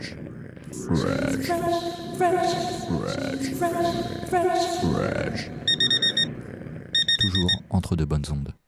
Fresh. Fresh. Fresh. Fresh. Toujours entre de bonnes ondes.